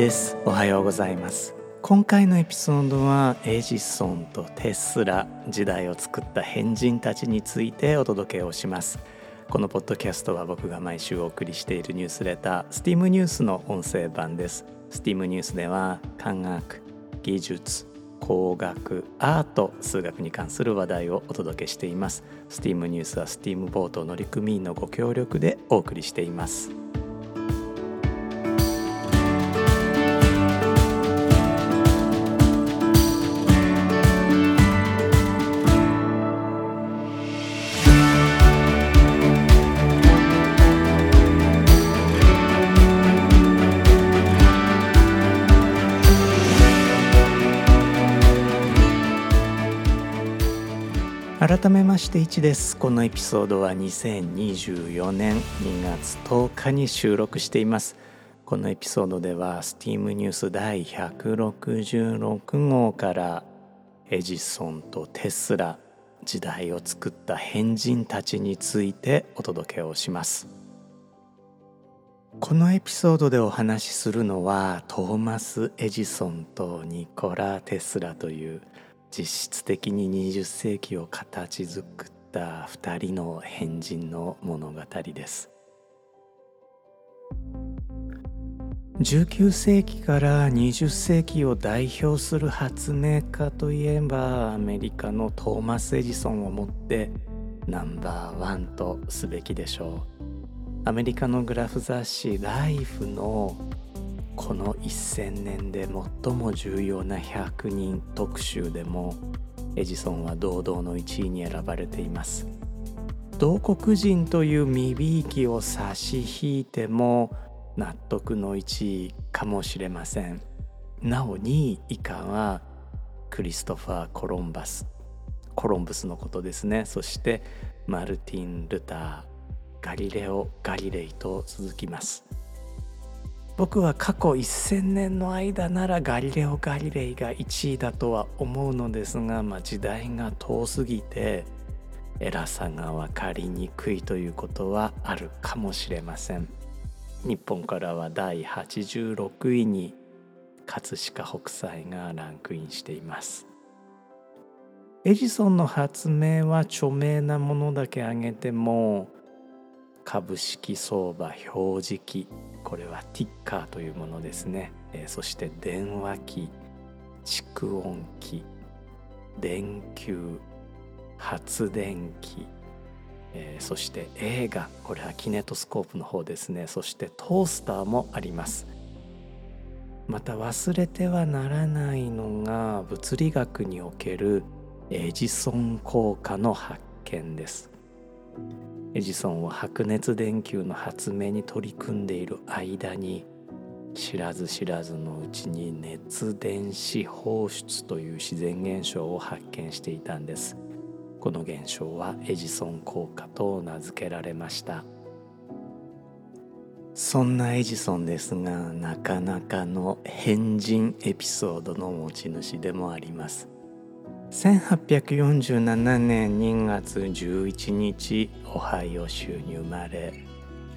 です。おはようございます。今回のエピソードはエジソンとテスラ時代を作った変人たちについてお届けをします。このポッドキャストは僕が毎週お送りしているニュースレター STEAM ニュースの音声版です。STEAM ニュースでは科学技術工学アート数学に関する話題をお届けしています。STEAM ニュースは STEAM ボート乗組員のご協力でお送りしています。改めまして1です。このエピソードは2024年2月10日に収録しています。このエピソードでは STEAM ニュース第166号からエジソンとテスラ時代を作った変人たちについてお届けをします。このエピソードでお話しするのはトーマス・エジソンとニコラ・テスラという実質的に20世紀を形作った2人の変人の物語です。19世紀から20世紀を代表する発明家といえばアメリカのトーマス・エジソンをもってナンバーワンとすべきでしょう。アメリカのグラフ雑誌「ライフのこの1000年で最も重要な100人特集でもエジソンは堂々の1位に選ばれています。同国人という身びいきを差し引いても納得の1位かもしれません。なお2位以下はクリストファー・コロンバス。コロンブスのことですね。そしてマルティン・ルター。ガリレオ・ガリレイと続きます。僕は過去1000年の間ならガリレオ・ガリレイが1位だとは思うのですが、まあ、時代が遠すぎて偉さが分かりにくいということはあるかもしれません。日本からは第86位に葛飾北斎がランクインしています。エジソンの発明は著名なものだけ挙げても株式相場表示器これはティッカーというものですね、えー、そして電話機蓄音機電球発電機、えー、そして映画これはキネトスコープの方ですね。そしてトースターもあります。また忘れてはならないのが物理学におけるエジソン効果の発見です。エジソンは白熱電球の発明に取り組んでいる間に知らず知らずのうちに熱電子放出という自然現象を発見していたんです。この現象はエジソン効果と名付けられました。そんなエジソンですがなかなかの変人エピソードの持ち主でもあります。1847年2月11日オハイオ州に生まれ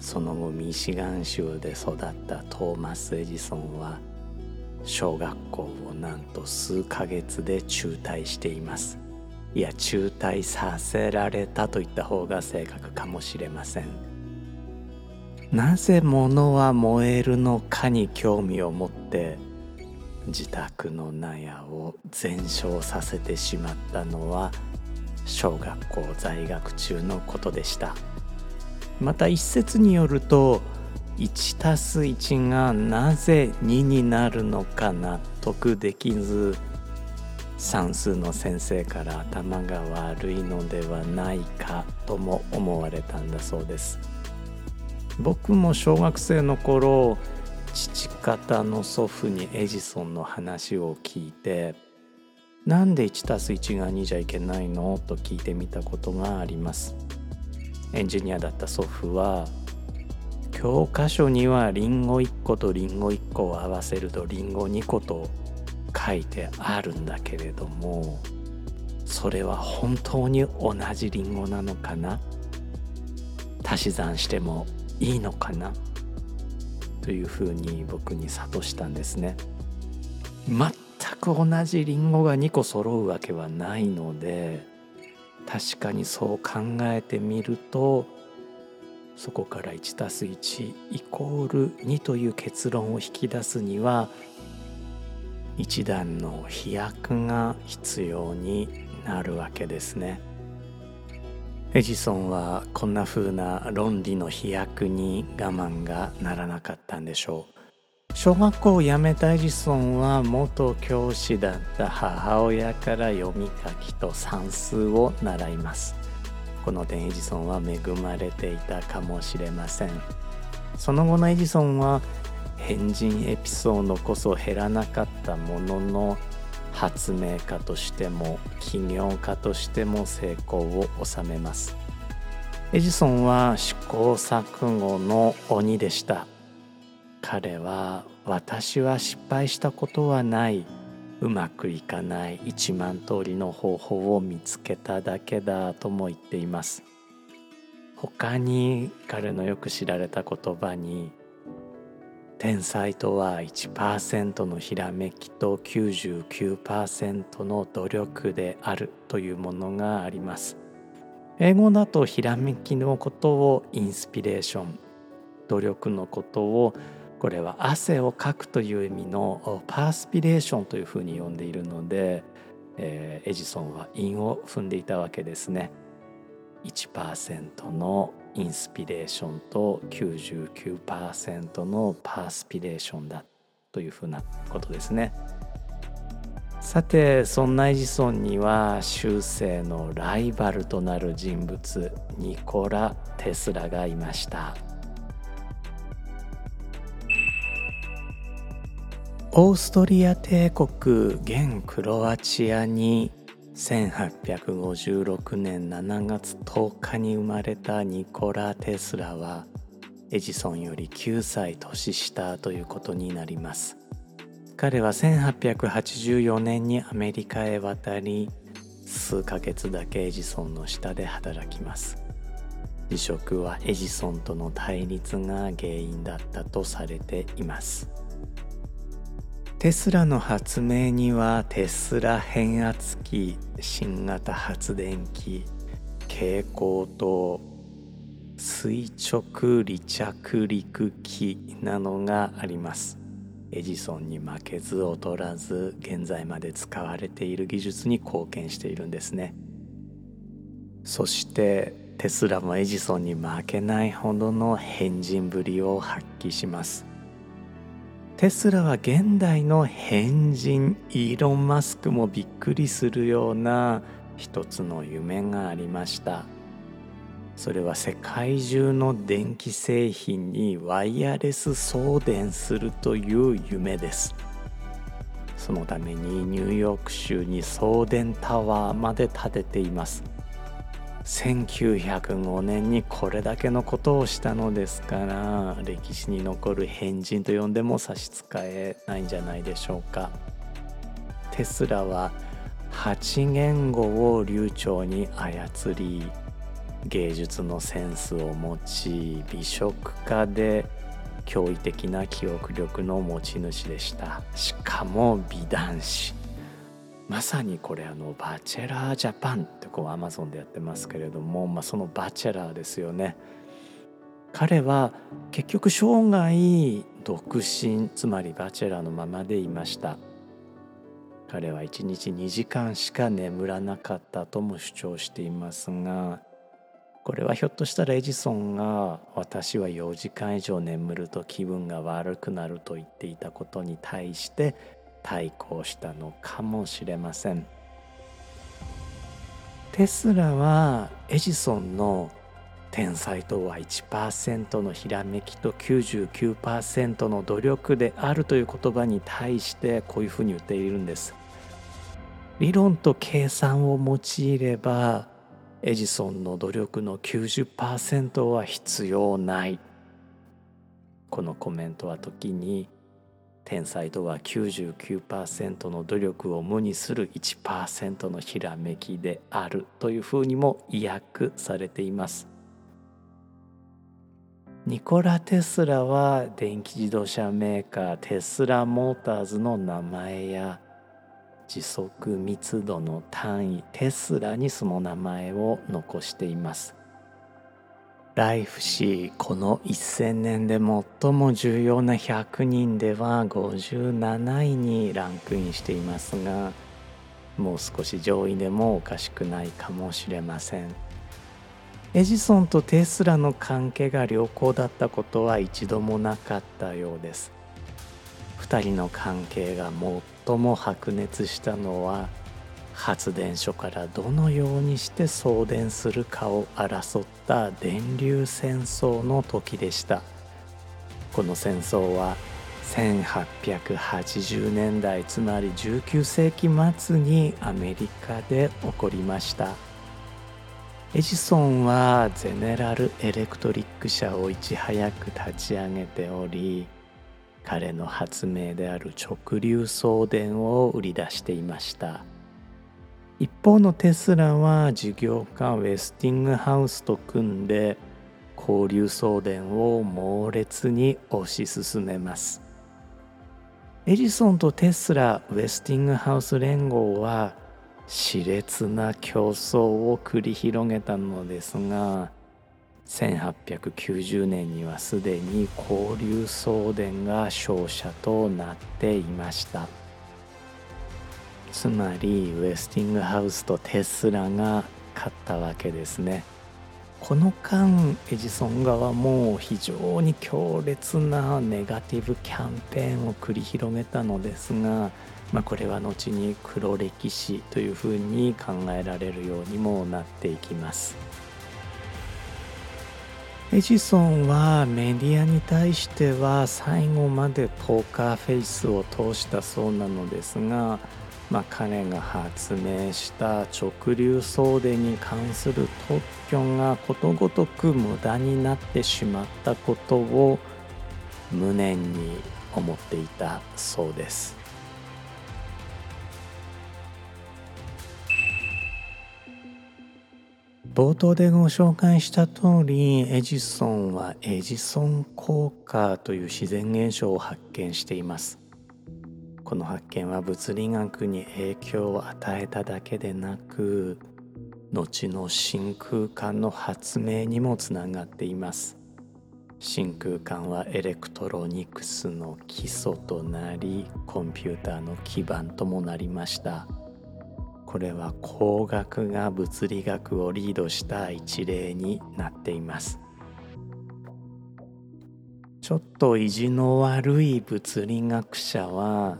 その後ミシガン州で育ったトーマス・エジソンは小学校をなんと数ヶ月で中退しています。いや中退させられたといった方が正確かもしれません。なぜ物は燃えるのかに興味を持って自宅の納屋を全焼させてしまったのは小学校在学中のことでした。また一説によると 1+1 がなぜ2になるのか納得できず算数の先生から頭が悪いのではないかとも思われたんだそうです。僕も小学生の頃父方の祖父にエジソンの話を聞いてなんで 1+1 が2じゃいけないの？と聞いてみたことがあります。エンジニアだった祖父は教科書にはリンゴ1個とリンゴ1個を合わせるとリンゴ2個と書いてあるんだけれどもそれは本当に同じリンゴなのかな足し算してもいいのかな？というふうに僕に諭したんですね全く同じリンゴが2個揃うわけはないので確かにそう考えてみるとそこから 1+1 イコール2という結論を引き出すには一段の飛躍が必要になるわけですね。エジソンはこんな風な論理の飛躍に我慢がならなかったんでしょう。小学校を辞めたエジソンは元教師だった母親から読み書きと算数を習います。この点エジソンは恵まれていたかもしれません。その後のエジソンは変人エピソードこそ減らなかったものの発明家としても起業家としても成功を収めます。エジソンは試行錯誤の鬼でした。彼は私は失敗したことはない。うまくいかない。1万通りの方法を見つけただけだとも言っています。他に彼のよく知られた言葉に天才とは1%のひらめきと99%の努力であるというものがあります英語だとひらめきのことをインスピレーション努力のことをこれは汗をかくという意味のパースピレーションというふうに呼んでいるので、えー、エジソンは韻を踏んでいたわけですね。1%のインスピレーションと99%のパースピレーションだというふうなことですね。さてそんなエジソンには終生のライバルとなる人物ニコラ・テスラがいましたオーストリア帝国現クロアチアに1856年7月10日に生まれたニコラ・テスラはエジソンより9歳年下ということになります。彼は1884年にアメリカへ渡り数ヶ月だけエジソンの下で働きます。辞職はエジソンとの対立が原因だったとされています。テスラの発明にはテスラ変圧器新型発電機蛍光灯垂直離着陸機などがあります。エジソンに負けず劣らず現在まで使われている技術に貢献しているんですね。そしてテスラもエジソンに負けないほどの変人ぶりを発揮します。テスラは現代の変人イーロン・マスクもびっくりするような一つの夢がありました。それは世界中の電気製品にワイヤレス送電するという夢です。そのためにニューヨーク州に送電タワーまで建てています。1905年にこれだけのことをしたのですから歴史に残る変人と呼んでも差し支えないんじゃないでしょうか。テスラは8言語を流暢に操り芸術のセンスを持ち美食家で驚異的な記憶力の持ち主でした。しかも美男子。まさにこれあのバチェラージャパンってこうアマゾンでやってますけれども、まあ、そのバチェラーですよね。彼は結局生涯独身つまりバチェラーのままでいました。彼は1日2時間しか眠らなかったとも主張していますがこれはひょっとしたらエジソンが私は4時間以上眠ると気分が悪くなると言っていたことに対して対抗したのかもしれません。テスラはエジソンの天才とは1%のひらめきと99%の努力であるという言葉に対してこういうふうに言っているんです。理論と計算を用いればエジソンの努力の90%は必要ない。このコメントは時に天才とは99%の努力を無にする1%のひらめきであるというふうにも意訳されています。ニコラ・テスラは電気自動車メーカーテスラモーターズの名前や時速密度の単位テスラにその名前を残しています。ライフ誌この1000年で最も重要な100人では57位にランクインしていますがもう少し上位でもおかしくないかもしれません。エジソンとテスラの関係が良好だったことは一度もなかったようです。2人の関係が最も白熱したのは発電所からどのようにして送電するかを争った電流戦争の時でした。この戦争は1880年代つまり19世紀末にアメリカで起こりました。エジソンはゼネラル・エレクトリック社をいち早く立ち上げており彼の発明である直流送電を売り出していました。一方のテスラは事業家ウェスティングハウスと組んで交流送電を猛烈に推し進めます。エジソンとテスラウェスティングハウス連合は熾烈な競争を繰り広げたのですが1890年にはすでに交流送電が勝者となっていました。つまりウェスティングハウスとテスラが勝ったわけですね。この間エジソン側も非常に強烈なネガティブキャンペーンを繰り広げたのですがまあ、これは後に黒歴史というふうに考えられるようにもなっていきます。エジソンはメディアに対しては最後までポーカーフェイスを通したそうなのですが、まあ、彼が発明した直流送電に関する特許がことごとく無駄になってしまったことを無念に思っていたそうです。冒頭でご紹介した通りエジソンはエジソン効果という自然現象を発見しています。この発見は物理学に影響を与えただけでなく後の真空管の発明にもつながっています。真空管はエレクトロニクスの基礎となりコンピューターの基盤ともなりました。これは工学が物理学をリードした一例になっています。ちょっと意地の悪い物理学者は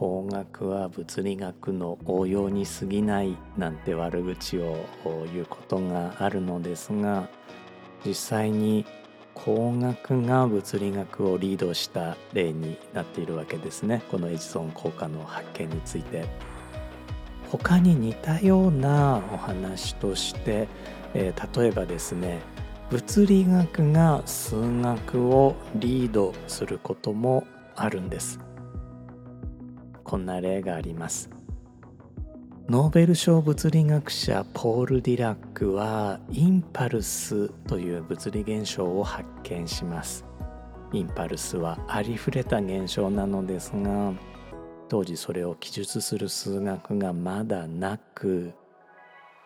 工学は物理学の応用に過ぎないなんて悪口を言うことがあるのですが実際に工学が物理学をリードした例になっているわけですねこのエジソン効果の発見について。他に似たようなお話として、えー、例えばですね物理学が数学をリードすることもあるんですこんな例があります。ノーベル賞物理学者ポール・ディラックはインパルスという物理現象を発見します。インパルスはありふれた現象なのですが当時それを記述する数学がまだなく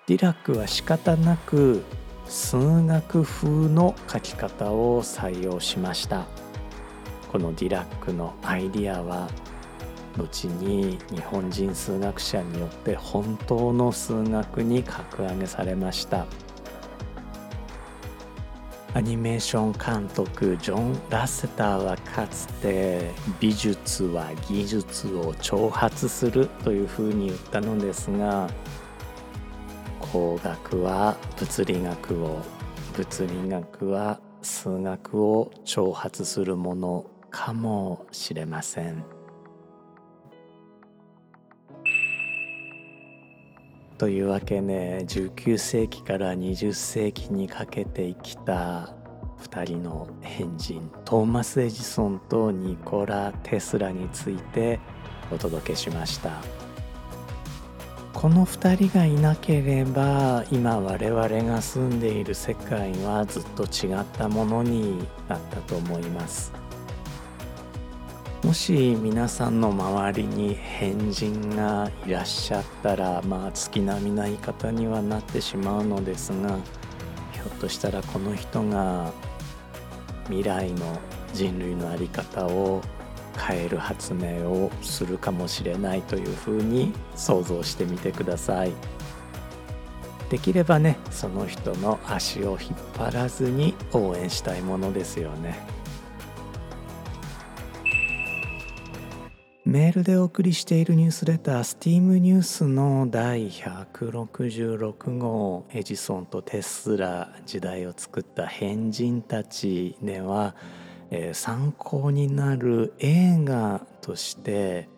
ディラックは仕方なく数学風の書き方を採用しました。このディラックのアイディアは後に日本人数学者によって本当の数学に格上げされましたアニメーション監督ジョン・ラセターはかつて美術は技術を挑発するというふうに言ったのですが工学は物理学を物理学は数学を挑発するものかもしれません。というわけで19世紀から20世紀にかけて生きた2人の変人トーマス・エジソンとニコラ・テスラについてお届けしました。この2人がいなければ今我々が住んでいる世界はずっと違ったものになったと思います。もし皆さんの周りに変人がいらっしゃったらまあ月並みな言い方にはなってしまうのですがひょっとしたらこの人が未来の人類の在り方を変える発明をするかもしれないというふうに想像してみてください。できればねその人の足を引っ張らずに応援したいものですよね。メールでお送りしているニュースレタースティームニュースの第166号エジソンとテスラ時代を作った変人たちではえー、参考になる映画として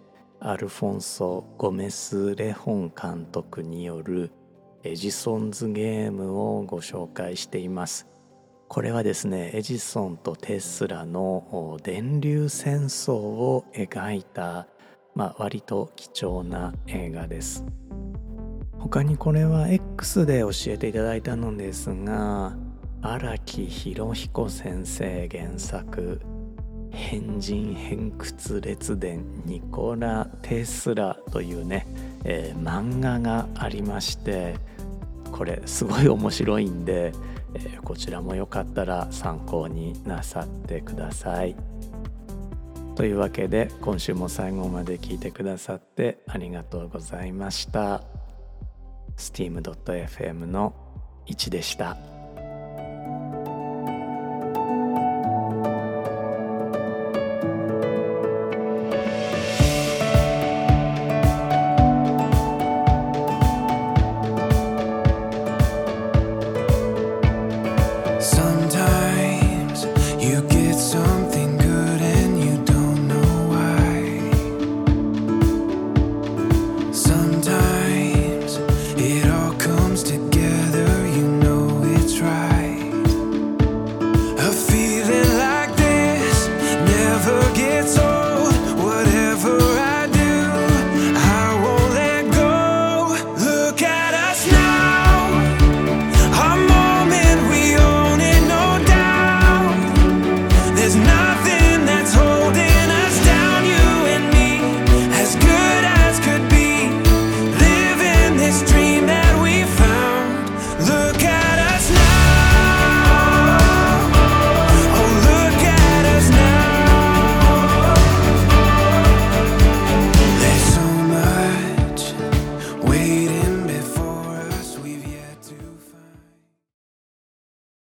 アルフォンソ・ゴメス・レホン監督によるエジソンズゲームをご紹介しています。これはですねエジソンとテスラの電流戦争を描いた、まあ、割と貴重な映画です。他にこれは X で教えていただいたのですが荒木博彦先生原作「変人偏屈列伝ニコラ・テスラ」というね、えー、漫画がありましてこれすごい面白いんで、え、こちらもよかったら参考になさってください。というわけで今週も最後まで聞いてくださってありがとうございました。steam.fm の1でした。